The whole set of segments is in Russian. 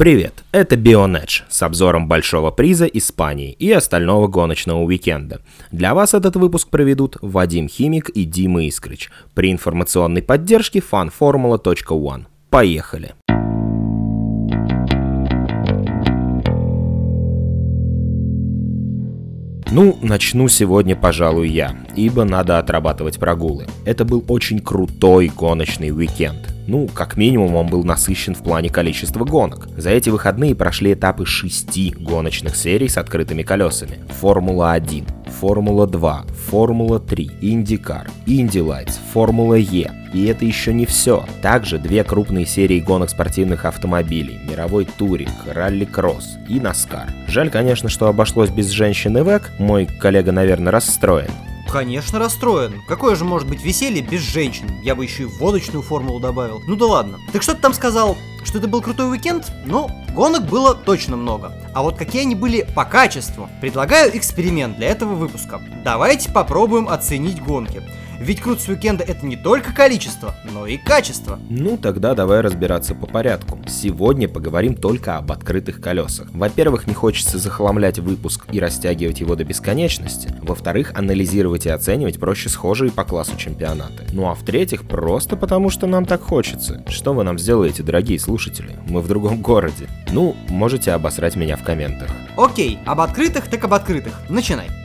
Привет, это Bionedge с обзором большого приза Испании и остального гоночного уикенда. Для вас этот выпуск проведут Вадим Химик и Дима Искрич при информационной поддержке fanformula.one. Поехали! Ну, начну сегодня, пожалуй, я, ибо надо отрабатывать прогулы. Это был очень крутой гоночный уикенд. Ну, как минимум, он был насыщен в плане количества гонок. За эти выходные прошли этапы шести гоночных серий с открытыми колесами. Формула-1, Формула-2, Формула-3, Индикар, Инди Лайтс, Формула Е. И это еще не все. Также две крупные серии гонок спортивных автомобилей, мировой туринг, ралли-кросс и Наскар. Жаль, конечно, что обошлось без женщин и WEC, мой коллега, наверное, расстроен. Конечно, расстроен. Какое же может быть веселье без женщин? Я бы еще и водочную формулу добавил. Ну да ладно. Так что ты там сказал? Что это был крутой уикенд? Ну, гонок было точно много. А вот какие они были по качеству? Предлагаю эксперимент для этого выпуска. Давайте попробуем оценить гонки. Ведь крутость уикенда это не только количество, но и качество. Ну тогда давай разбираться по порядку. Сегодня поговорим только об открытых колесах. Во-первых, не хочется захламлять выпуск и растягивать его до бесконечности. Во-вторых, анализировать и оценивать проще схожие по классу чемпионаты. Ну а в-третьих, просто потому что нам так хочется. Что вы нам сделаете, дорогие слушатели? Мы в другом городе. Ну, можете обосрать меня в комментах. Окей, об открытых так об открытых. Начинай.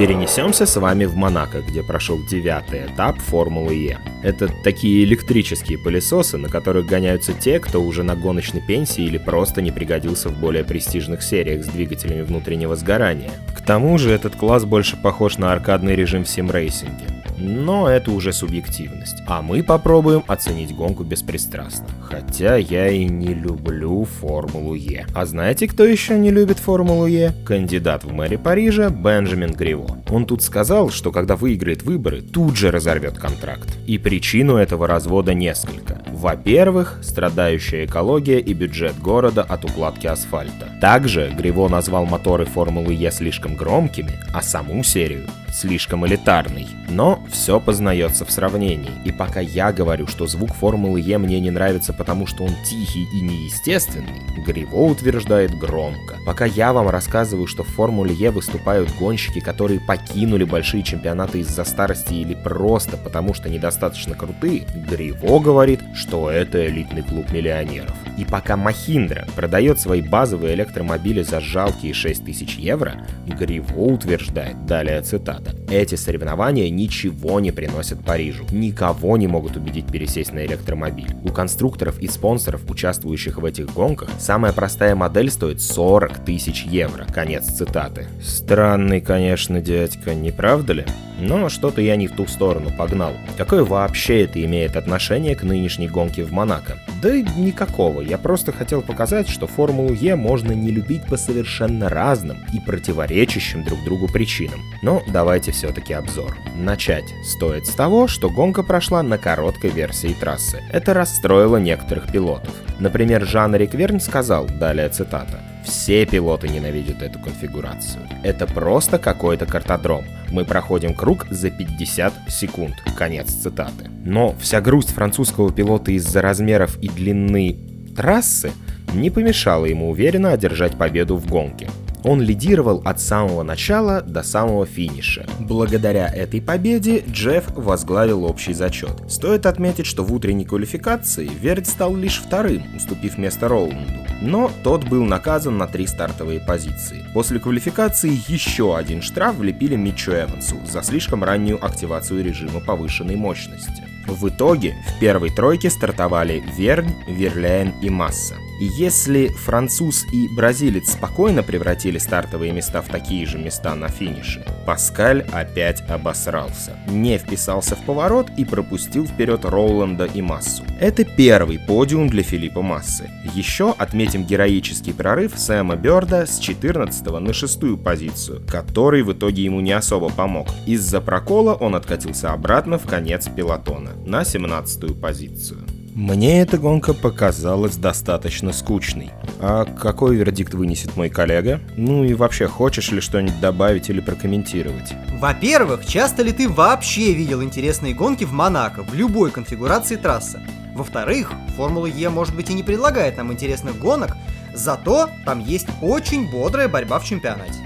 Перенесемся с вами в Монако, где прошел девятый этап Формулы Е. Это такие электрические пылесосы, на которых гоняются те, кто уже на гоночной пенсии или просто не пригодился в более престижных сериях с двигателями внутреннего сгорания. К тому же этот класс больше похож на аркадный режим в симрейсинге но это уже субъективность. А мы попробуем оценить гонку беспристрастно. Хотя я и не люблю Формулу Е. А знаете, кто еще не любит Формулу Е? Кандидат в мэре Парижа Бенджамин Гриво. Он тут сказал, что когда выиграет выборы, тут же разорвет контракт. И причину этого развода несколько. Во-первых, страдающая экология и бюджет города от укладки асфальта. Также Гриво назвал моторы Формулы Е слишком громкими, а саму серию слишком элитарный. Но все познается в сравнении. И пока я говорю, что звук Формулы Е мне не нравится, потому что он тихий и неестественный, Гриво утверждает громко. Пока я вам рассказываю, что в Формуле Е выступают гонщики, которые покинули большие чемпионаты из-за старости или просто потому что недостаточно крутые, Гриво говорит, что это элитный клуб миллионеров. И пока Махиндра продает свои базовые электромобили за жалкие 6 тысяч евро, Гриво утверждает, далее цитата, «Эти соревнования ничего не приносят Парижу, никого не могут убедить пересесть на электромобиль. У конструкторов и спонсоров, участвующих в этих гонках, самая простая модель стоит 40 тысяч евро». Конец цитаты. Странный, конечно, дядька, не правда ли? Но что-то я не в ту сторону погнал. Какое вообще это имеет отношение к нынешней гонке в Монако? Да никакого, я просто хотел показать, что Формулу Е можно не любить по совершенно разным и противоречащим друг другу причинам. Но давайте все-таки обзор. Начать стоит с того, что гонка прошла на короткой версии трассы. Это расстроило некоторых пилотов. Например, Жан Рикверн сказал, далее цитата, все пилоты ненавидят эту конфигурацию. Это просто какой-то картодром. Мы проходим круг за 50 секунд. Конец цитаты. Но вся грусть французского пилота из-за размеров и длины трассы не помешала ему уверенно одержать победу в гонке. Он лидировал от самого начала до самого финиша. Благодаря этой победе Джефф возглавил общий зачет. Стоит отметить, что в утренней квалификации Верд стал лишь вторым, уступив место Роланду. Но тот был наказан на три стартовые позиции. После квалификации еще один штраф влепили Митчу Эвансу за слишком раннюю активацию режима повышенной мощности. В итоге в первой тройке стартовали Вернь, Верлен и Масса. И если француз и бразилец спокойно превратили стартовые места в такие же места на финише, Паскаль опять обосрался. Не вписался в поворот и пропустил вперед Роланда и Массу. Это первый подиум для Филиппа Массы. Еще отметим героический прорыв Сэма Бёрда с 14 на 6 позицию, который в итоге ему не особо помог. Из-за прокола он откатился обратно в конец пилотона, на 17 позицию. Мне эта гонка показалась достаточно скучной. А какой вердикт вынесет мой коллега? Ну и вообще, хочешь ли что-нибудь добавить или прокомментировать? Во-первых, часто ли ты вообще видел интересные гонки в Монако в любой конфигурации трассы? Во-вторых, Формула Е может быть и не предлагает нам интересных гонок, зато там есть очень бодрая борьба в чемпионате.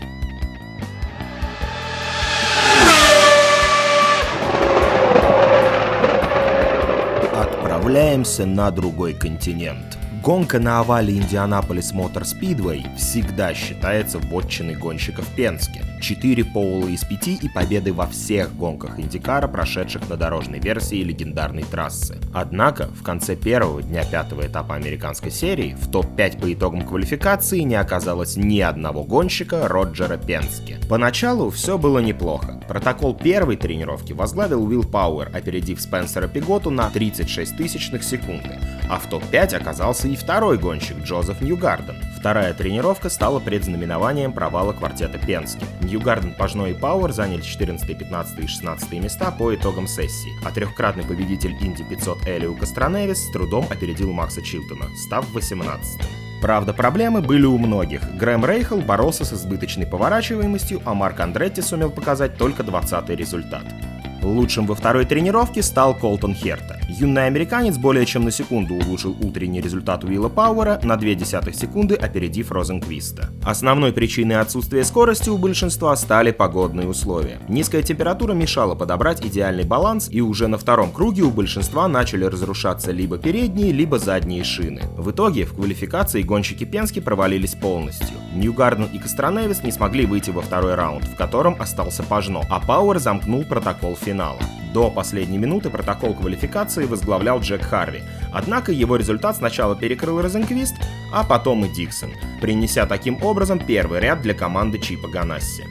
Отправляемся на другой континент. Гонка на овале Индианаполис Мотор Спидвей всегда считается вотчиной гонщиков Пенске. Четыре поула из пяти и победы во всех гонках Индикара, прошедших на дорожной версии легендарной трассы. Однако, в конце первого дня пятого этапа американской серии в топ-5 по итогам квалификации не оказалось ни одного гонщика Роджера Пенски. Поначалу все было неплохо. Протокол первой тренировки возглавил Уилл Пауэр, опередив Спенсера Пиготу на 36 тысячных секунды, а в топ-5 оказался и второй гонщик Джозеф Ньюгарден. Вторая тренировка стала предзнаменованием провала квартета Пенски. Ньюгарден, Пажно и Пауэр заняли 14, 15 и 16 места по итогам сессии, а трехкратный победитель Инди 500 Элиу Кастроневис с трудом опередил Макса Чилтона, став 18 -м. Правда, проблемы были у многих. Грэм Рейхел боролся с избыточной поворачиваемостью, а Марк Андретти сумел показать только 20 результат. Лучшим во второй тренировке стал Колтон Херта. Юный американец более чем на секунду улучшил утренний результат Уилла Пауэра на 0,2 секунды, опередив Розенквиста. Основной причиной отсутствия скорости у большинства стали погодные условия. Низкая температура мешала подобрать идеальный баланс, и уже на втором круге у большинства начали разрушаться либо передние, либо задние шины. В итоге в квалификации гонщики Пенски провалились полностью. Ньюгарден и Костроневис не смогли выйти во второй раунд, в котором остался Пажно, а Пауэр замкнул протокол финала финала. До последней минуты протокол квалификации возглавлял Джек Харви, однако его результат сначала перекрыл Розенквист, а потом и Диксон, принеся таким образом первый ряд для команды Чипа Ганасси.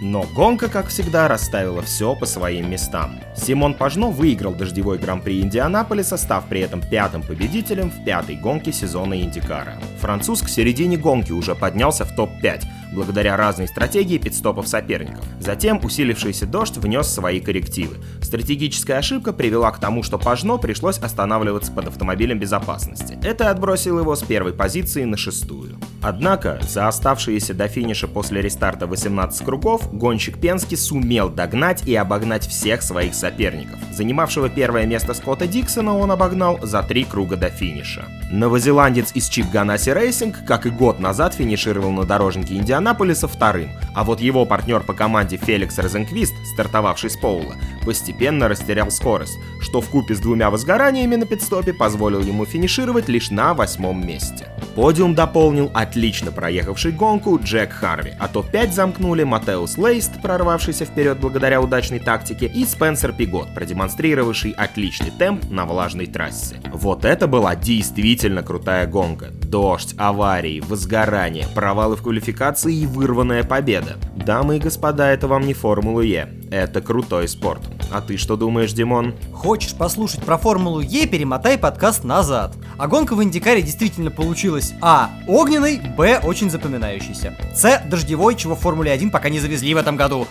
Но гонка, как всегда, расставила все по своим местам. Симон Пажно выиграл дождевой гран-при Индианаполиса, став при этом пятым победителем в пятой гонке сезона Индикара. Француз к середине гонки уже поднялся в топ-5, благодаря разной стратегии пидстопов соперников. Затем усилившийся дождь внес свои коррективы. Стратегическая ошибка привела к тому, что Пажено пришлось останавливаться под автомобилем безопасности. Это отбросило его с первой позиции на шестую. Однако, за оставшиеся до финиша после рестарта 18 кругов, гонщик Пенски сумел догнать и обогнать всех своих соперников. Занимавшего первое место Скотта Диксона он обогнал за три круга до финиша. Новозеландец из Чип Ганаси Рейсинг, как и год назад, финишировал на дорожнике Индианаполиса вторым, а вот его партнер по команде Феликс Розенквист, стартовавший с поула, постепенно растерял скорость, что в купе с двумя возгораниями на пидстопе позволил ему финишировать лишь на восьмом месте. Подиум дополнил отлично проехавший гонку Джек Харви, а топ-5 замкнули Матеус Лейст, прорвавшийся вперед благодаря удачной тактике, и Спенсер Пигот, продемонстрировавший отличный темп на влажной трассе. Вот это была действительно крутая гонка. Дождь, аварии, возгорание, провалы в квалификации и вырванная победа. Дамы и господа, это вам не Формула Е, это крутой спорт. А ты что думаешь, Димон? Хочешь послушать про Формулу Е, перемотай подкаст назад. А гонка в Индикаре действительно получилась А. Огненной, Б. Очень запоминающейся. С. Дождевой, чего в Формуле 1 пока не завезли в этом году.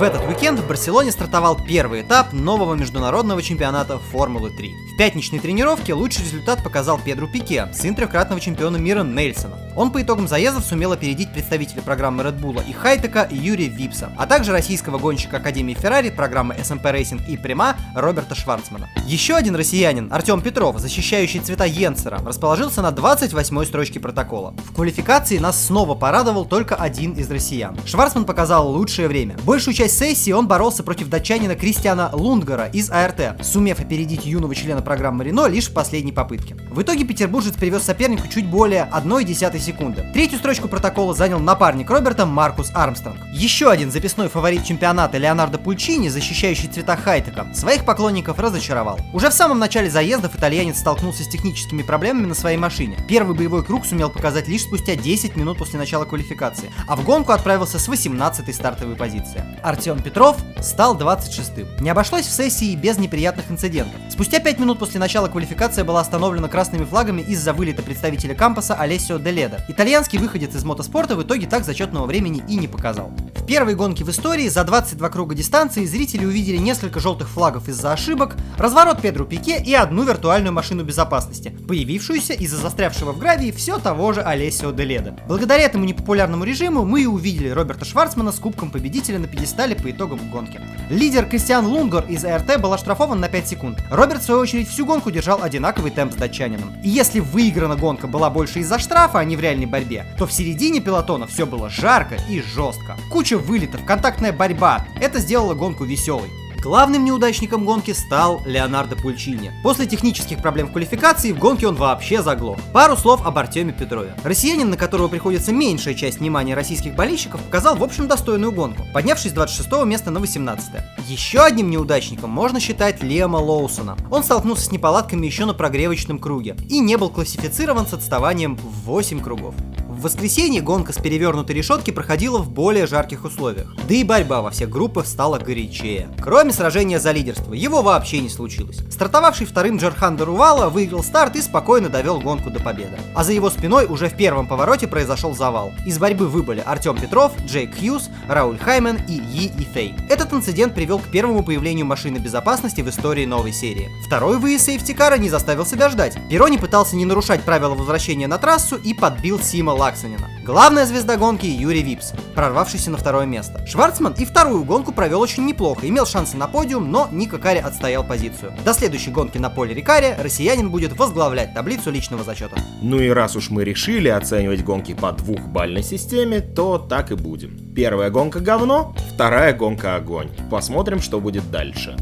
В этот уикенд в Барселоне стартовал первый этап нового международного чемпионата Формулы 3. В пятничной тренировке лучший результат показал Педру Пике, сын трехкратного чемпиона мира Нельсона. Он по итогам заездов сумел опередить представителей программы Red Bull и Хайтека Юрия Випса, а также российского гонщика Академии Феррари программы SMP Racing и Прима Роберта Шварцмана. Еще один россиянин, Артем Петров, защищающий цвета Йенсера, расположился на 28-й строчке протокола. В квалификации нас снова порадовал только один из россиян. Шварцман показал лучшее время. Большую часть сессии он боролся против датчанина Кристиана Лундгара из АРТ, сумев опередить юного члена программы Рено лишь в последней попытке. В итоге петербуржец привез сопернику чуть более 1,1 секунды. Третью строчку протокола занял напарник Роберта Маркус Армстронг. Еще один записной фаворит чемпионата Леонардо Пульчини, защищающий цвета Хайтека, своих поклонников разочаровал. Уже в самом начале заездов итальянец столкнулся с техническими проблемами на своей машине. Первый боевой круг сумел показать лишь спустя 10 минут после начала квалификации, а в гонку отправился с 18-й стартовой позиции. Артем Петров стал 26-м. Не обошлось в сессии без неприятных инцидентов. Спустя 5 минут после начала квалификация была остановлена красными флагами из-за вылета представителя кампуса Алессио Деледа. Итальянский выходец из мотоспорта в итоге так зачетного времени и не показал. В первой гонки в истории за 22 круга дистанции зрители увидели несколько желтых флагов из-за ошибок, разворот Педру Пике и одну виртуальную машину безопасности, появившуюся из-за застрявшего в гравии все того же Олесио Деледа. Благодаря этому непопулярному режиму мы и увидели Роберта Шварцмана с кубком победителя на пьедестале по итогам гонки. Лидер Кристиан Лунгор из РТ был оштрафован на 5 секунд. Роберт, в свою очередь, всю гонку держал одинаковый темп с датчанином. И если выиграна гонка была больше из-за штрафа, а не в реальной борьбе, то в середине пилотона все было жарко и жестко. Куча вылетов, контактная борьба. Это сделало гонку веселой. Главным неудачником гонки стал Леонардо Пульчини. После технических проблем в квалификации в гонке он вообще заглох. Пару слов об Артеме Петрове. Россиянин, на которого приходится меньшая часть внимания российских болельщиков, показал в общем достойную гонку, поднявшись с 26 места на 18 -е. Еще одним неудачником можно считать Лиама Лоусона. Он столкнулся с неполадками еще на прогревочном круге и не был классифицирован с отставанием в 8 кругов. В воскресенье гонка с перевернутой решетки проходила в более жарких условиях. Да и борьба во всех группах стала горячее. Кроме сражения за лидерство, его вообще не случилось. Стартовавший вторым Джархан Дарувала выиграл старт и спокойно довел гонку до победы. А за его спиной уже в первом повороте произошел завал. Из борьбы выбыли Артем Петров, Джейк Хьюз, Рауль Хаймен и Е Ифей. Этот инцидент привел к первому появлению машины безопасности в истории новой серии. Второй выезд safety car а не заставил себя ждать. Перони пытался не нарушать правила возвращения на трассу и подбил Симо Лак Лааксонена. Главная звезда гонки Юрий Випс, прорвавшийся на второе место. Шварцман и вторую гонку провел очень неплохо, имел шансы на подиум, но Ника Кари отстоял позицию. До следующей гонки на поле Рикаре россиянин будет возглавлять таблицу личного зачета. Ну и раз уж мы решили оценивать гонки по двухбальной системе, то так и будем. Первая гонка говно, вторая гонка огонь. Посмотрим, что будет дальше.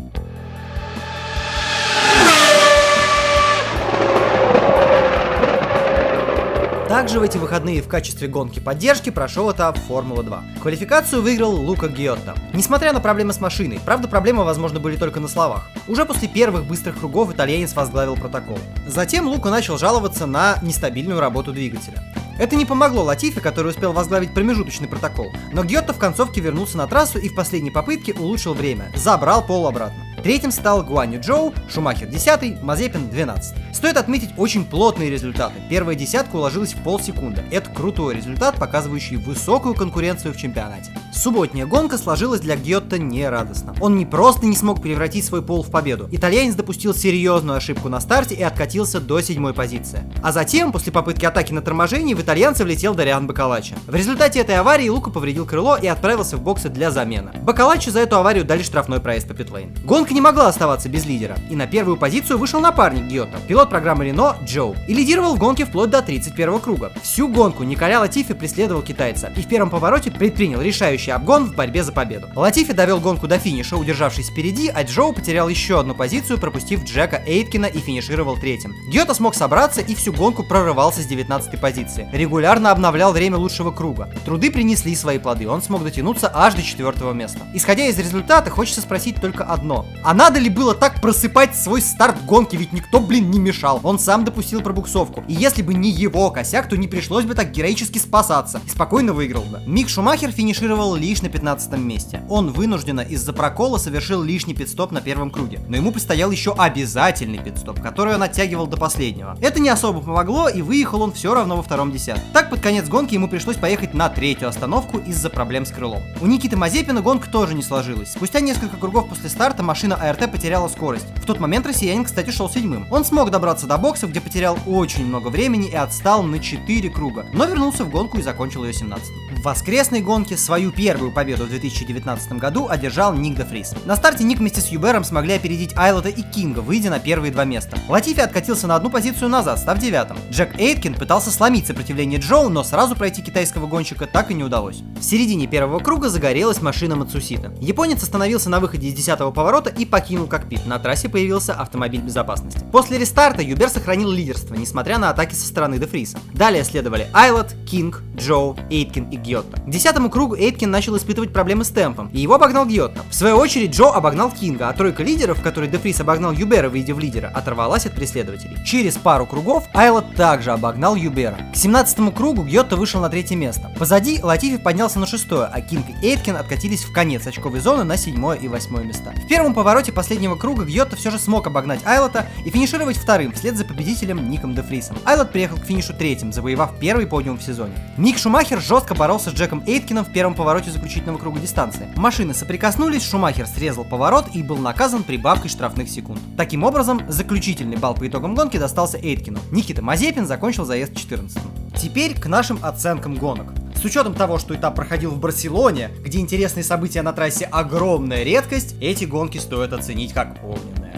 Также в эти выходные в качестве гонки поддержки прошел этап Формула-2. Квалификацию выиграл Лука Гиотто. Несмотря на проблемы с машиной, правда проблемы, возможно, были только на словах. Уже после первых быстрых кругов итальянец возглавил протокол. Затем Лука начал жаловаться на нестабильную работу двигателя. Это не помогло Латифе, который успел возглавить промежуточный протокол, но Гьотто в концовке вернулся на трассу и в последней попытке улучшил время, забрал пол обратно. Третьим стал Гуаню Джоу, Шумахер 10, Мазепин 12. Стоит отметить очень плотные результаты. Первая десятка уложилась в полсекунды. Это крутой результат, показывающий высокую конкуренцию в чемпионате. Субботняя гонка сложилась для Гьотта нерадостно. Он не просто не смог превратить свой пол в победу. Итальянец допустил серьезную ошибку на старте и откатился до седьмой позиции. А затем, после попытки атаки на торможении, в итальянца влетел Дариан Бакалача. В результате этой аварии Лука повредил крыло и отправился в боксы для замены. Бакалачу за эту аварию дали штрафной проезд по питлейн. Гонка не могла оставаться без лидера, и на первую позицию вышел напарник Гьотта, пилот программы Рено Джоу, и лидировал в гонке вплоть до 31 круга. Всю гонку Николя Латифи преследовал китайца и в первом повороте предпринял решающий обгон в борьбе за победу. Латифи довел гонку до финиша, удержавшись впереди, а Джоу потерял еще одну позицию, пропустив Джека Эйткина и финишировал третьим. Гьота смог собраться и всю гонку прорывался с 19 позиции. Регулярно обновлял время лучшего круга. Труды принесли свои плоды, он смог дотянуться аж до четвертого места. Исходя из результата, хочется спросить только одно. А надо ли было так просыпать свой старт гонки, ведь никто, блин, не мешал. Он сам допустил пробуксовку. И если бы не его косяк, то не пришлось бы так героически спасаться. И спокойно выиграл бы. Мик Шумахер финишировал лишь на 15 месте. Он вынужденно из-за прокола совершил лишний пидстоп на первом круге. Но ему предстоял еще обязательный пидстоп, который он оттягивал до последнего. Это не особо помогло, и выехал он все равно во втором десятке. Так, под конец гонки ему пришлось поехать на третью остановку из-за проблем с крылом. У Никиты Мазепина гонка тоже не сложилась. Спустя несколько кругов после старта машина АРТ потеряла скорость. В тот момент россиянин, кстати, шел седьмым. Он смог добраться до боксов, где потерял очень много времени и отстал на 4 круга, но вернулся в гонку и закончил ее 17 В воскресной гонке свою первую победу в 2019 году одержал Ник де Фрис. На старте Ник вместе с Юбером смогли опередить Айлота и Кинга, выйдя на первые два места. Латифи откатился на одну позицию назад, став девятым. Джек Эйткин пытался сломить сопротивление Джоу, но сразу пройти китайского гонщика так и не удалось. В середине первого круга загорелась машина Мацусита. Японец остановился на выходе из десятого поворота и покинул кокпит. На трассе появился автомобиль безопасности. После рестарта Юбер сохранил лидерство, несмотря на атаки со стороны де Фриса. Далее следовали Айлот, Кинг, Джоу, Эйткин и Гьотто. К десятому кругу Эйткин начал испытывать проблемы с темпом, и его обогнал Гьотто. В свою очередь Джоу обогнал Кинга, а тройка лидеров, в которой де Фрис обогнал Юбера, выйдя в лидера, оторвалась от преследователей. Через пару кругов Айлот также обогнал Юбера. К 17 кругу Гьотто вышел на третье место. Позади Латифи поднялся на шестое, а Кинг и Эйткин откатились в конец очковой зоны на седьмое и восьмое места. В первом повороте последнего круга Гьотто все же смог обогнать Айлота и финишировать вторым, вслед за победителем Ником Дефрисом. Айлот приехал к финишу третьим, завоевав первый подиум в сезоне. Мик Шумахер жестко боролся с Джеком Эйткином в первом повороте заключительного круга дистанции. Машины соприкоснулись, Шумахер срезал поворот и был наказан прибавкой штрафных секунд. Таким образом, заключительный балл по итогам гонки достался Эйткину. Никита Мазепин закончил заезд 14 Теперь к нашим оценкам гонок. С учетом того, что этап проходил в Барселоне, где интересные события на трассе огромная редкость, эти гонки стоит оценить как огненные.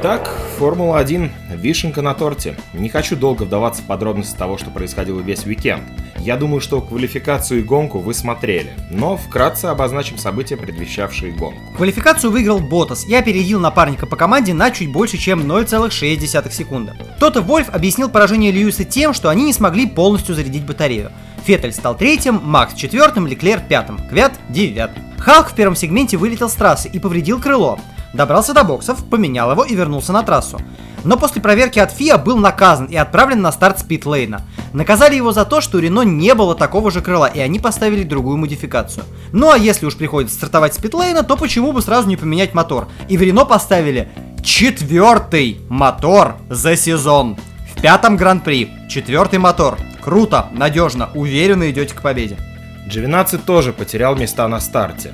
Итак, Формула-1 – вишенка на торте. Не хочу долго вдаваться в подробности того, что происходило весь уикенд. Я думаю, что квалификацию и гонку вы смотрели, но вкратце обозначим события, предвещавшие гонку. Квалификацию выиграл Ботас и опередил напарника по команде на чуть больше, чем 0,6 секунды. Тота Вольф объяснил поражение Льюиса тем, что они не смогли полностью зарядить батарею. Феттель стал третьим, Макс четвертым, Леклер пятым, Квят девятым. Халк в первом сегменте вылетел с трассы и повредил крыло. Добрался до боксов, поменял его и вернулся на трассу. Но после проверки от ФИА был наказан и отправлен на старт с питлейна. Наказали его за то, что у Рено не было такого же крыла, и они поставили другую модификацию. Ну а если уж приходится стартовать с питлейна, то почему бы сразу не поменять мотор? И в Рено поставили четвертый мотор за сезон. В пятом гран-при. Четвертый мотор. Круто, надежно, уверенно идете к победе. G12 тоже потерял места на старте.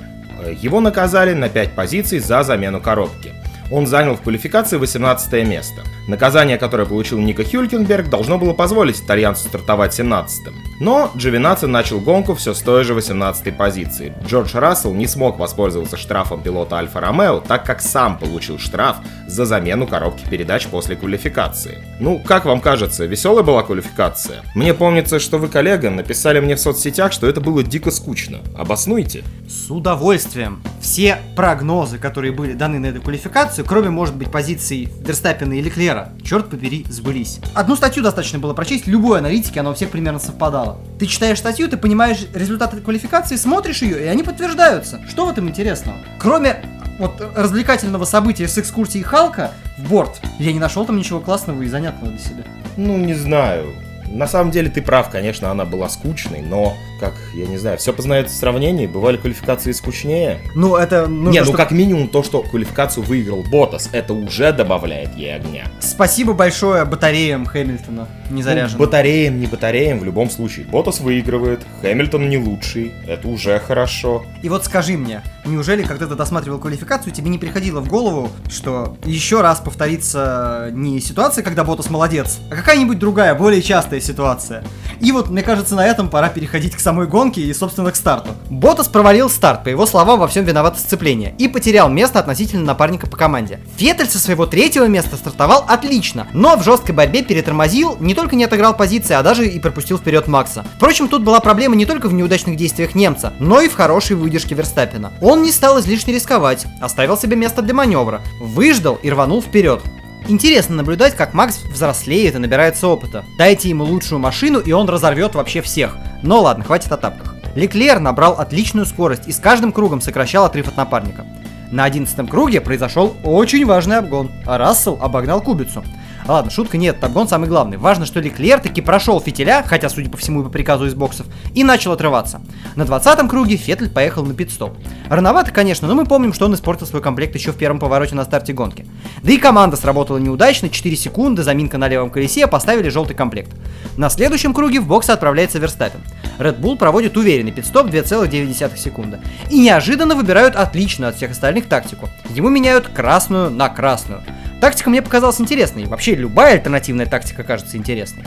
Его наказали на 5 позиций за замену коробки. Он занял в квалификации 18 место. Наказание, которое получил Ника Хюлькенберг, должно было позволить итальянцу стартовать 17-м. Но Джовинаци начал гонку все с той же 18-й позиции. Джордж Рассел не смог воспользоваться штрафом пилота Альфа Ромео, так как сам получил штраф за замену коробки передач после квалификации. Ну, как вам кажется, веселая была квалификация? Мне помнится, что вы, коллега, написали мне в соцсетях, что это было дико скучно. Обоснуйте. С удовольствием. Все прогнозы, которые были даны на эту квалификацию, кроме, может быть, позиций Верстаппина и Леклера, черт побери, сбылись. Одну статью достаточно было прочесть, любой аналитики, она у всех примерно совпадала. Ты читаешь статью, ты понимаешь результаты квалификации, смотришь ее, и они подтверждаются. Что в этом интересного? Кроме вот развлекательного события с экскурсией Халка в борт, я не нашел там ничего классного и занятного для себя. Ну, не знаю. На самом деле ты прав, конечно, она была скучной, но, как, я не знаю, все познается в сравнении, бывали квалификации скучнее. Ну, это... Нужно, не, ну как минимум то, что квалификацию выиграл Ботас, это уже добавляет ей огня. Спасибо большое батареям Хэмилтона, не заряженным. Ну, батареям, не батареям, в любом случае. Ботас выигрывает, Хэмилтон не лучший, это уже хорошо. И вот скажи мне, неужели, когда ты досматривал квалификацию, тебе не приходило в голову, что еще раз повторится не ситуация, когда Ботас молодец, а какая-нибудь другая, более частая непростая ситуация. И вот, мне кажется, на этом пора переходить к самой гонке и, собственно, к старту. Ботас провалил старт, по его словам, во всем виновато сцепление, и потерял место относительно напарника по команде. Феттель со своего третьего места стартовал отлично, но в жесткой борьбе перетормозил, не только не отыграл позиции, а даже и пропустил вперед Макса. Впрочем, тут была проблема не только в неудачных действиях немца, но и в хорошей выдержке Верстаппина. Он не стал излишне рисковать, оставил себе место для маневра, выждал и рванул вперед. Интересно наблюдать, как Макс взрослеет и набирается опыта. Дайте ему лучшую машину, и он разорвет вообще всех. Но ладно, хватит о тапках. Леклер набрал отличную скорость и с каждым кругом сокращал отрыв от напарника. На 11 круге произошел очень важный обгон, Рассел обогнал Кубицу. Ладно, шутка нет, Тапгон самый главный. Важно, что Леклер таки прошел фитиля, хотя, судя по всему, и по приказу из боксов, и начал отрываться. На 20-м круге Феттель поехал на пит-стоп. Рановато, конечно, но мы помним, что он испортил свой комплект еще в первом повороте на старте гонки. Да и команда сработала неудачно, 4 секунды, заминка на левом колесе, поставили желтый комплект. На следующем круге в боксы отправляется Верстаппин. Red Bull проводит уверенный пит-стоп 2,9 секунды. И неожиданно выбирают отличную от всех остальных тактику. Ему меняют красную на красную. Тактика мне показалась интересной. Вообще, любая альтернативная тактика кажется интересной.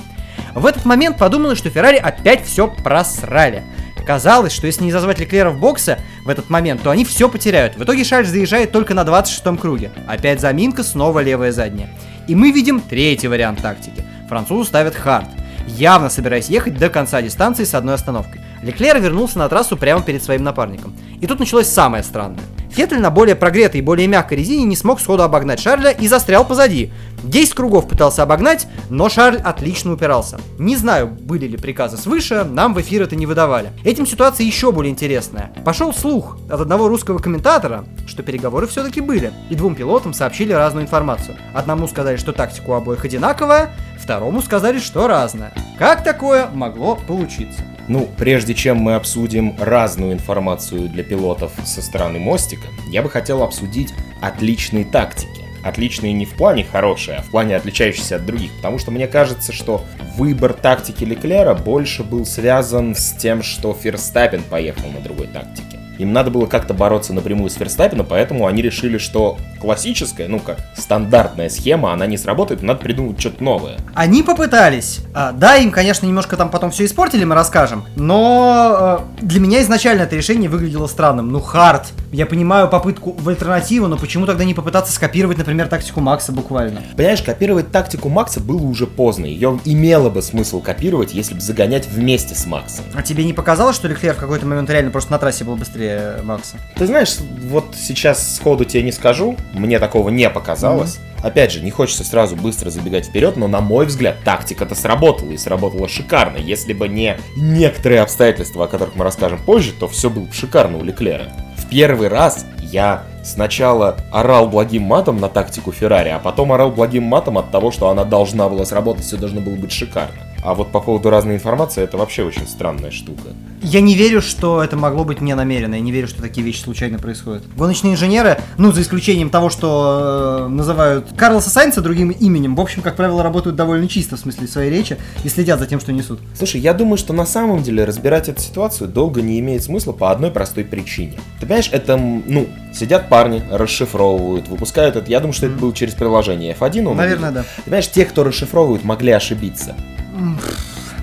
В этот момент подумалось, что Феррари опять все просрали. Казалось, что если не зазвать Леклера в боксы в этот момент, то они все потеряют. В итоге Шарль заезжает только на 26-м круге. Опять заминка, снова левая задняя. И мы видим третий вариант тактики. Французу ставят хард, явно собираясь ехать до конца дистанции с одной остановкой. Леклер вернулся на трассу прямо перед своим напарником. И тут началось самое странное. Феттель на более прогретой и более мягкой резине не смог сходу обогнать Шарля и застрял позади. 10 кругов пытался обогнать, но Шарль отлично упирался. Не знаю, были ли приказы свыше, нам в эфир это не выдавали. Этим ситуация еще более интересная. Пошел слух от одного русского комментатора, что переговоры все-таки были, и двум пилотам сообщили разную информацию. Одному сказали, что тактика у обоих одинаковая, второму сказали, что разная. Как такое могло получиться? Ну, прежде чем мы обсудим разную информацию для пилотов со стороны мостика, я бы хотел обсудить отличные тактики. Отличные не в плане хорошие, а в плане отличающиеся от других. Потому что мне кажется, что выбор тактики Леклера больше был связан с тем, что Ферстаппин поехал на другой тактике. Им надо было как-то бороться напрямую с Ферстаппином, поэтому они решили, что классическая, ну как, стандартная схема, она не сработает, надо придумать что-то новое. Они попытались. А, да, им, конечно, немножко там потом все испортили, мы расскажем. Но э, для меня изначально это решение выглядело странным. Ну, хард. Я понимаю попытку в альтернативу, но почему тогда не попытаться скопировать, например, тактику Макса буквально? Понимаешь, копировать тактику Макса было уже поздно. Ее имело бы смысл копировать, если бы загонять вместе с Максом. А тебе не показалось, что Леклер в какой-то момент реально просто на трассе был быстрее Макса? Ты знаешь, вот сейчас сходу тебе не скажу, мне такого не показалось. Mm-hmm. Опять же, не хочется сразу быстро забегать вперед, но на мой взгляд, тактика-то сработала и сработала шикарно. Если бы не некоторые обстоятельства, о которых мы расскажем позже, то все было бы шикарно у Леклера. В первый раз я сначала орал благим матом на тактику Феррари, а потом орал благим матом от того, что она должна была сработать, все должно было быть шикарно. А вот по поводу разной информации, это вообще очень странная штука. Я не верю, что это могло быть не намеренно. Я не верю, что такие вещи случайно происходят. Гоночные инженеры, ну, за исключением того, что э, называют Карлоса Сайнца другим именем, в общем, как правило, работают довольно чисто в смысле своей речи и следят за тем, что несут. Слушай, я думаю, что на самом деле разбирать эту ситуацию долго не имеет смысла по одной простой причине. Ты понимаешь, это, ну, сидят парни, расшифровывают, выпускают это. Я думаю, что mm-hmm. это было через приложение F1. Наверное, да. Ты понимаешь, те, кто расшифровывают, могли ошибиться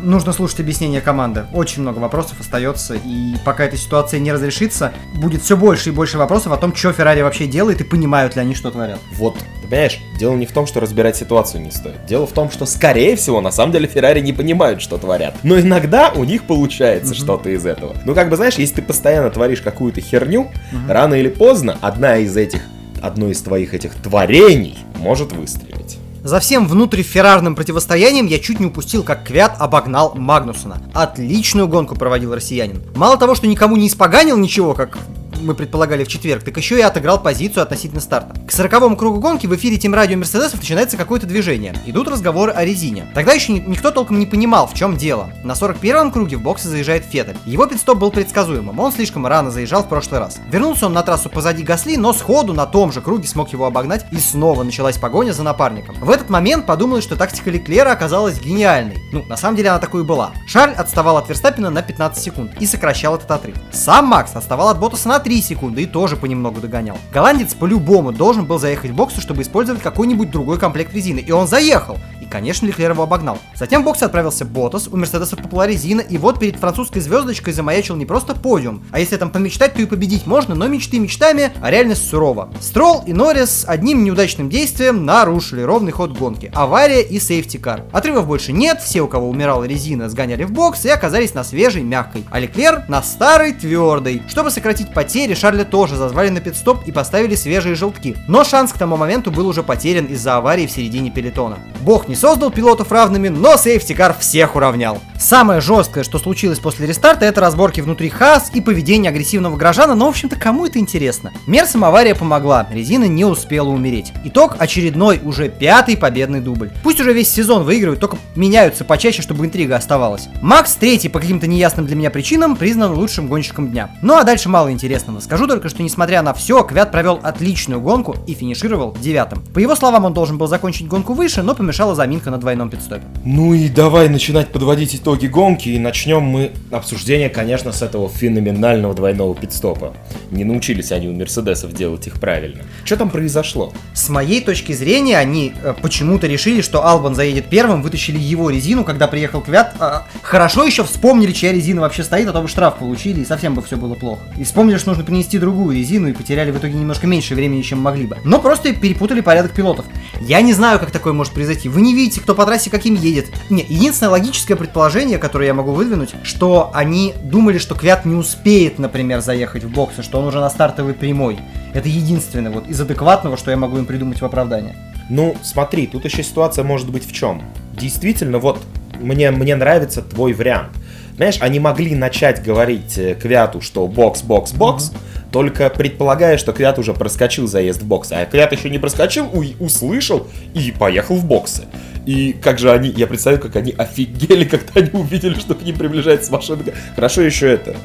нужно слушать объяснение команды. Очень много вопросов остается, и пока эта ситуация не разрешится, будет все больше и больше вопросов о том, что Феррари вообще делает и понимают ли они, что творят. Вот, ты понимаешь, дело не в том, что разбирать ситуацию не стоит. Дело в том, что, скорее всего, на самом деле Феррари не понимают, что творят. Но иногда у них получается mm-hmm. что-то из этого. Ну, как бы, знаешь, если ты постоянно творишь какую-то херню, mm-hmm. рано или поздно одна из этих, одно из твоих этих творений может выстрелить. За всем внутриферрарным противостоянием я чуть не упустил, как Квят обогнал Магнусона. Отличную гонку проводил россиянин. Мало того, что никому не испоганил ничего, как мы предполагали в четверг, так еще и отыграл позицию относительно старта. К сороковому кругу гонки в эфире Тим Радио Мерседесов начинается какое-то движение. Идут разговоры о резине. Тогда еще никто толком не понимал, в чем дело. На 41-м круге в боксы заезжает Феттель. Его пидстоп был предсказуемым, он слишком рано заезжал в прошлый раз. Вернулся он на трассу позади Гасли, но сходу на том же круге смог его обогнать, и снова началась погоня за напарником. В этот момент подумалось, что тактика Леклера оказалась гениальной. Ну, на самом деле она такой и была. Шарль отставал от Верстаппина на 15 секунд и сокращал этот отрыв. Сам Макс отставал от Ботаса на 3 секунды и тоже понемногу догонял. Голландец по-любому должен был заехать в боксы, чтобы использовать какой-нибудь другой комплект резины, и он заехал конечно, Леклер его обогнал. Затем в боксе отправился Ботас, у Мерседеса попала резина, и вот перед французской звездочкой замаячил не просто подиум, а если там помечтать, то и победить можно, но мечты мечтами, а реальность сурова. Строл и Норрис одним неудачным действием нарушили ровный ход гонки. Авария и safety car. Отрывов больше нет, все, у кого умирала резина, сгоняли в бокс и оказались на свежей, мягкой, а Леклер на старой, твердой. Чтобы сократить потери, Шарля тоже зазвали на пит-стоп и поставили свежие желтки. Но шанс к тому моменту был уже потерян из-за аварии в середине пелотона. Бог не создал пилотов равными, но сейфти-кар всех уравнял. Самое жесткое, что случилось после рестарта, это разборки внутри Хас и поведение агрессивного Грожана, но в общем-то кому это интересно? Мерсам авария помогла, резина не успела умереть. Итог очередной, уже пятый победный дубль. Пусть уже весь сезон выигрывают, только меняются почаще, чтобы интрига оставалась. Макс третий по каким-то неясным для меня причинам признан лучшим гонщиком дня. Ну а дальше мало интересного. Скажу только, что несмотря на все, Квят провел отличную гонку и финишировал девятым. По его словам, он должен был закончить гонку выше, но помешала заминка на двойном пит-стопе. Ну и давай начинать подводить итоги гонки, и начнем мы обсуждение, конечно, с этого феноменального двойного пидстопа. Не научились они у Мерседесов делать их правильно. Что там произошло? С моей точки зрения, они э, почему-то решили, что Албан заедет первым, вытащили его резину, когда приехал Квят. Э, хорошо еще вспомнили, чья резина вообще стоит, а то бы штраф получили, и совсем бы все было плохо. И вспомнили, что нужно принести другую резину, и потеряли в итоге немножко меньше времени, чем могли бы. Но просто перепутали порядок пилотов. Я не знаю, как такое может произойти. Вы не видите, кто по трассе каким едет. Не, единственное логическое предположение, которое я могу выдвинуть, что они думали, что Квят не успеет, например, заехать в боксы, что он уже на стартовой прямой. Это единственное вот из адекватного, что я могу им придумать в оправдание. Ну, смотри, тут еще ситуация может быть в чем. Действительно, вот мне, мне нравится твой вариант. Знаешь, они могли начать говорить э, Квяту, что бокс, бокс, бокс, только предполагая, что Квят уже проскочил заезд в боксы. А Квят еще не проскочил, услышал и поехал в боксы. И как же они, я представляю, как они офигели, когда они увидели, что к ним приближается машина. Хорошо еще это,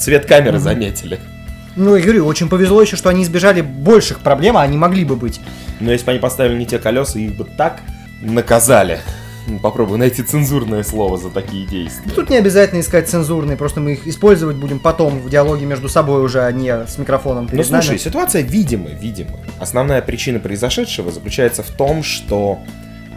цвет камеры заметили. Ну, я говорю, очень повезло еще, что они избежали больших проблем, а они могли бы быть. Но если бы они поставили не те колеса, их бы так наказали. Ну, Попробую найти цензурное слово за такие действия. Тут не обязательно искать цензурные, просто мы их использовать будем потом в диалоге между собой уже, а не с микрофоном Ну перед слушай, нами. ситуация видимая, видимая. Основная причина произошедшего заключается в том, что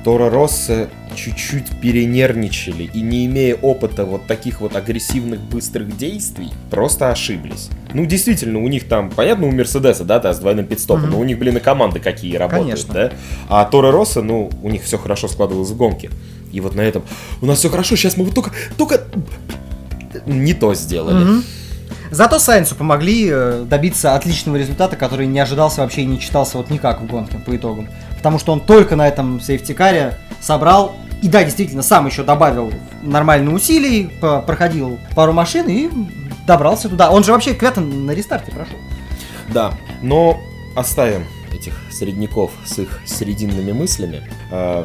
Торо Росса чуть-чуть перенервничали и не имея опыта вот таких вот агрессивных быстрых действий, просто ошиблись. Ну, действительно, у них там, понятно, у Мерседеса, да, да, с двойным пидстопом, Мгм. но у них, блин, и команды какие работают, Конечно. да? А Торо Росса, ну, у них все хорошо складывалось в гонке. И вот на этом, у нас все хорошо, сейчас мы вот только, только не то сделали. Мгм. Зато Сайнсу помогли э, добиться отличного результата, который не ожидался вообще и не читался вот никак в гонке по итогам. Потому что он только на этом сейфтикаре собрал, и да, действительно, сам еще добавил нормальные усилий, проходил пару машин и добрался туда. Он же вообще Квятон на рестарте прошел. Да, но оставим этих средняков с их срединными мыслями.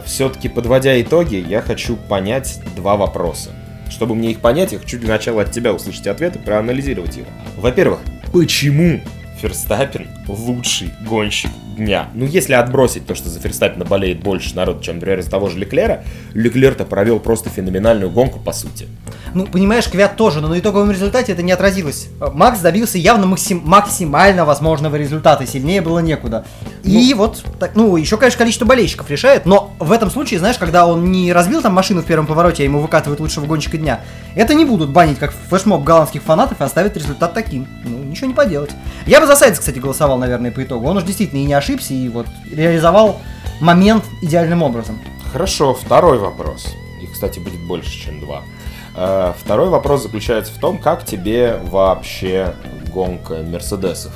Все-таки, подводя итоги, я хочу понять два вопроса. Чтобы мне их понять, я хочу для начала от тебя услышать ответ и проанализировать его. Во-первых, почему Ферстаппин лучший гонщик дня? Ну, если отбросить то, что за Ферстаппина болеет больше народу, чем, например, из того же Леклера, Леклер-то провел просто феноменальную гонку, по сути. Ну, понимаешь, Квят тоже, но на итоговом результате это не отразилось. Макс добился явно максим- максимально возможного результата, сильнее было некуда. И вот, так, ну, еще, конечно, количество болельщиков решает, но в этом случае, знаешь, когда он не разбил там машину в первом повороте, а ему выкатывают лучшего гонщика дня, это не будут банить как флешмоб голландских фанатов и оставят результат таким. Ну, ничего не поделать. Я бы за Сайдс, кстати, голосовал, наверное, по итогу. Он уж действительно и не ошибся, и вот реализовал момент идеальным образом. Хорошо, второй вопрос. Их, кстати, будет больше, чем два. Э, Второй вопрос заключается в том, как тебе вообще гонка Мерседесов?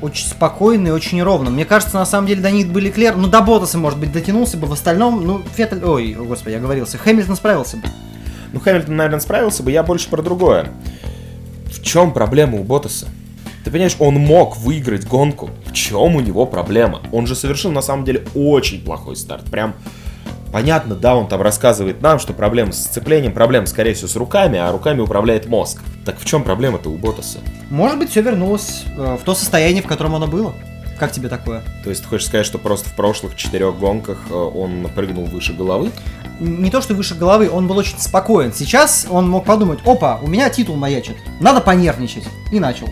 очень спокойно и очень ровно. Мне кажется, на самом деле до них были Клер, ну до Ботаса, может быть, дотянулся бы, в остальном, ну, Феттель, ой, о, господи, я говорился, Хэмилтон справился бы. Ну, Хэмилтон, наверное, справился бы, я больше про другое. В чем проблема у Ботаса? Ты понимаешь, он мог выиграть гонку. В чем у него проблема? Он же совершил, на самом деле, очень плохой старт. Прям Понятно, да, он там рассказывает нам, что проблема с сцеплением, проблема, скорее всего, с руками, а руками управляет мозг. Так в чем проблема-то у Ботаса? Может быть, все вернулось э, в то состояние, в котором оно было. Как тебе такое? То есть ты хочешь сказать, что просто в прошлых четырех гонках э, он прыгнул выше головы? Не то, что выше головы, он был очень спокоен. Сейчас он мог подумать, опа, у меня титул маячит, надо понервничать. И начал.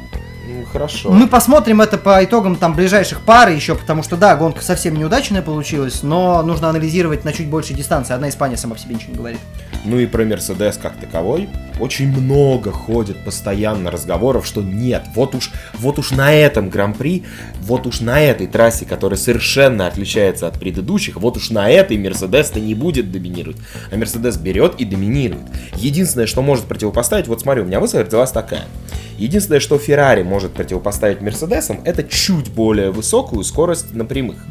Хорошо. Мы посмотрим это по итогам там ближайших пар еще, потому что да, гонка совсем неудачная получилась, но нужно анализировать на чуть большей дистанции. Одна Испания сама по себе ничего не говорит. Ну и про Мерседес как таковой. Очень много ходит постоянно разговоров, что нет, вот уж, вот уж на этом гран-при, вот уж на этой трассе, которая совершенно отличается от предыдущих, вот уж на этой Мерседес-то не будет доминировать. А Мерседес берет и доминирует. Единственное, что может противопоставить, вот смотри, у меня мысль родилась такая. Единственное, что Феррари может противопоставить Мерседесам, это чуть более высокую скорость на прямых.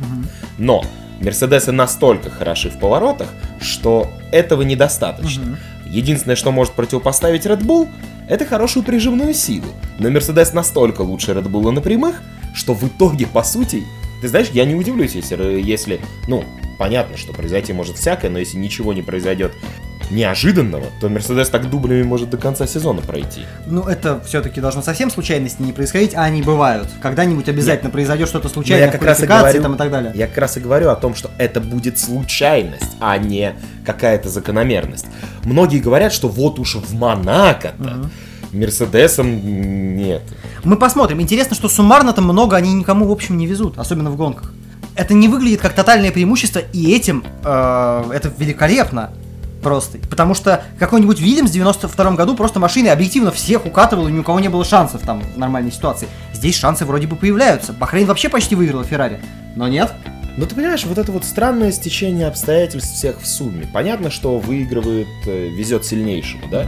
Но Мерседесы настолько хороши в поворотах, что этого недостаточно. Единственное, что может противопоставить Red Bull, это хорошую прижимную силу. Но Мерседес настолько лучше Red Bull на прямых, что в итоге, по сути, ты знаешь, я не удивлюсь, если, если, ну, понятно, что произойти может всякое, но если ничего не произойдет неожиданного, то Мерседес так дублями может до конца сезона пройти. Ну, это все-таки должно совсем случайности не происходить, а они бывают. Когда-нибудь обязательно произойдет что-то Но случайное я как раз и говорю, там и так далее. я как раз и говорю о том, что это будет случайность, а не какая-то закономерность. Многие говорят, что вот уж в Монако-то Мерседесом нет. Мы посмотрим. Интересно, что суммарно там много они никому, в общем, не везут, особенно в гонках. Это не выглядит как тотальное преимущество, и этим э, это великолепно просто. Потому что какой-нибудь Вильямс в 92 году просто машины объективно всех укатывал, и ни у кого не было шансов там в нормальной ситуации. Здесь шансы вроде бы появляются. Бахрейн вообще почти выиграла Феррари. Но нет. Но ты понимаешь, вот это вот странное стечение обстоятельств всех в сумме. Понятно, что выигрывает, э, везет сильнейшему, да?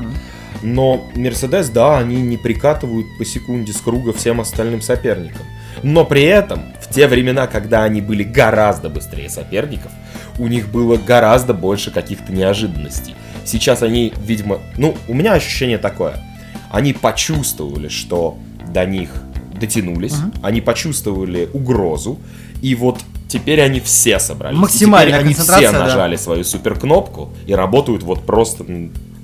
Но Мерседес, да, они не прикатывают по секунде с круга всем остальным соперникам. Но при этом, в те времена, когда они были гораздо быстрее соперников, у них было гораздо больше каких-то неожиданностей. Сейчас они, видимо, ну, у меня ощущение такое. Они почувствовали, что до них дотянулись, они почувствовали угрозу, и вот теперь они все собрались. Максимальная теперь они все концентрация, да. нажали свою суперкнопку и работают вот просто...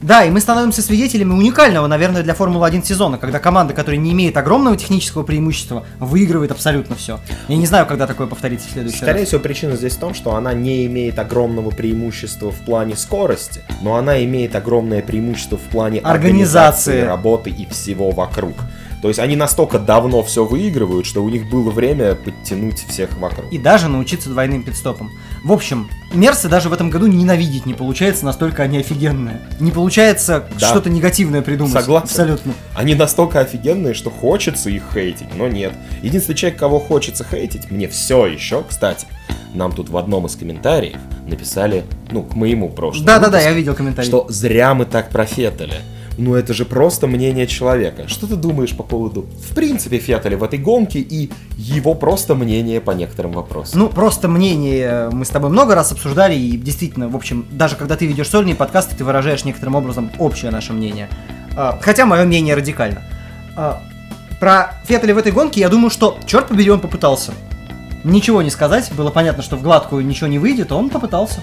Да, и мы становимся свидетелями уникального, наверное, для Формулы-1 сезона, когда команда, которая не имеет огромного технического преимущества, выигрывает абсолютно все. Я не знаю, когда такое повторится в следующий Скорее раз. всего, причина здесь в том, что она не имеет огромного преимущества в плане скорости, но она имеет огромное преимущество в плане Организации. организации работы и всего вокруг. То есть они настолько давно все выигрывают, что у них было время подтянуть всех вокруг. И даже научиться двойным пидстопам. В общем, Мерсы даже в этом году ненавидеть не получается, настолько они офигенные. Не получается Да. что-то негативное придумать. Согласен. Абсолютно. Они настолько офигенные, что хочется их хейтить, но нет. Единственный человек, кого хочется хейтить, мне все еще, кстати, нам тут в одном из комментариев написали, ну, к моему прошлому Да-да-да, я видел комментарий. что зря мы так профетали. Ну это же просто мнение человека. Что ты думаешь по поводу, в принципе, Феттеля в этой гонке и его просто мнение по некоторым вопросам? Ну, просто мнение мы с тобой много раз обсуждали, и действительно, в общем, даже когда ты ведешь сольные подкасты, ты выражаешь некоторым образом общее наше мнение. А, Хотя мое мнение радикально. А, Про Феттеля в этой гонке я думаю, что, черт побери, он попытался. Ничего не сказать, было понятно, что в гладкую ничего не выйдет, а он попытался.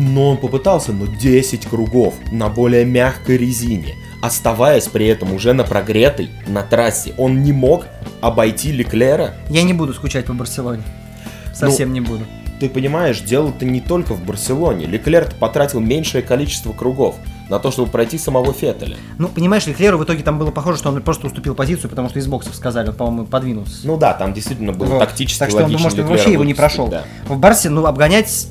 Но он попытался, но 10 кругов на более мягкой резине, оставаясь при этом уже на прогретой, на трассе. Он не мог обойти Леклера. Я не буду скучать по Барселоне. Совсем не буду. Ты понимаешь, дело-то не только в Барселоне. Леклер потратил меньшее количество кругов на то, чтобы пройти самого Феттеля. Ну, понимаешь, Леклеру в итоге там было похоже, что он просто уступил позицию, потому что из боксов сказали, он, по-моему, подвинулся. Ну да, там действительно был Вот. тактически Так что он, может, Леклера вообще его не прошел. да. В Барсе, ну, обгонять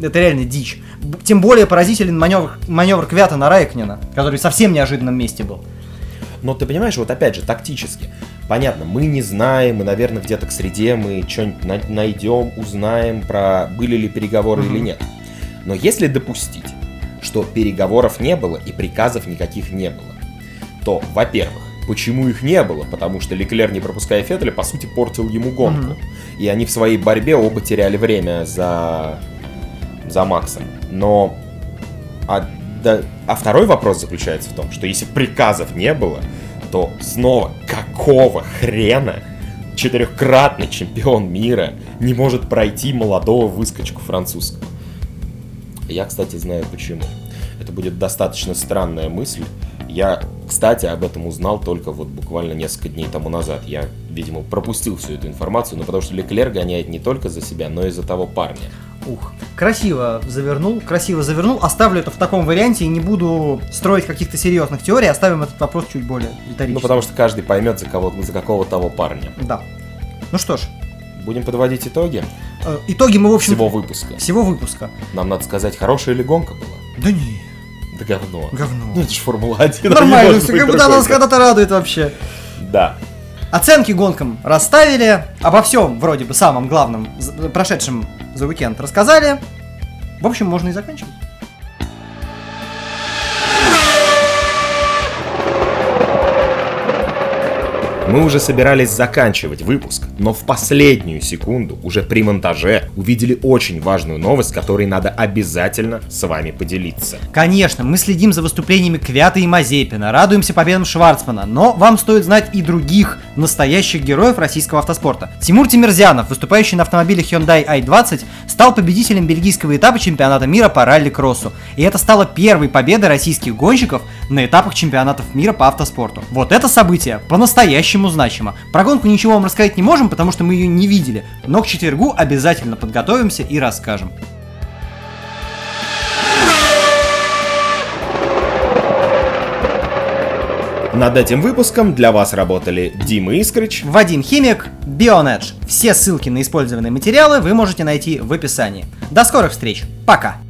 это реально дичь. Тем более поразителен маневр, маневр Квята на Райкнена, который в совсем неожиданном месте был. Но ты понимаешь, вот опять же, тактически. Понятно, мы не знаем, мы, наверное, где-то к среде мы что-нибудь найдем, узнаем про были ли переговоры Мгм. или нет. Но если допустить, что переговоров не было и приказов никаких не было, то, во-первых, почему их не было? Потому что Леклер, не пропуская Феттеля, по сути, портил ему гонку. Мгм. И они в своей борьбе оба теряли время за, за Максом. Но... А, да- а второй вопрос заключается в том, что если приказов не было, то снова какого хрена четырехкратный чемпион мира не может пройти молодого выскочку французского? Я, кстати, знаю почему. Это будет достаточно странная мысль. Я, кстати, об этом узнал только вот буквально несколько дней тому назад. Я, видимо, пропустил всю эту информацию, но потому что Леклер гоняет не только за себя, но и за того парня. Ух, красиво завернул, красиво завернул. Оставлю это в таком варианте и не буду строить каких-то серьезных теорий, оставим этот вопрос чуть более риторически. Ну, потому что каждый поймет, за, кого, за какого того парня. Да. Ну что ж, Будем подводить итоги э, итоги мы, в общем... всего выпуска. Всего выпуска. Нам надо сказать, хорошая ли гонка была? Да не, Да говно. говно. Ну, это же Формула-1. Нормально, все, как будто она нас когда-то радует вообще. Да. Оценки гонкам расставили, обо всем, вроде бы, самом главном, прошедшем за уикенд рассказали. В общем, можно и заканчивать. Мы уже собирались заканчивать выпуск, но в последнюю секунду, уже при монтаже, увидели очень важную новость, которой надо обязательно с вами поделиться. Конечно, мы следим за выступлениями Квята и Мазепина, радуемся победам Шварцмана, но вам стоит знать и других настоящих героев российского автоспорта. Тимур Тимирзянов, выступающий на автомобиле Hyundai i20, стал победителем бельгийского этапа чемпионата мира по ралли-кроссу. И это стало первой победой российских гонщиков на этапах чемпионатов мира по автоспорту. Вот это событие по-настоящему значимо. Про гонку ничего вам рассказать не можем, потому что мы ее не видели, но к четвергу обязательно подготовимся и расскажем. Над этим выпуском для вас работали Дима Искрыч, Вадим Химик, Бионедж. Все ссылки на использованные материалы вы можете найти в описании. До скорых встреч. Пока.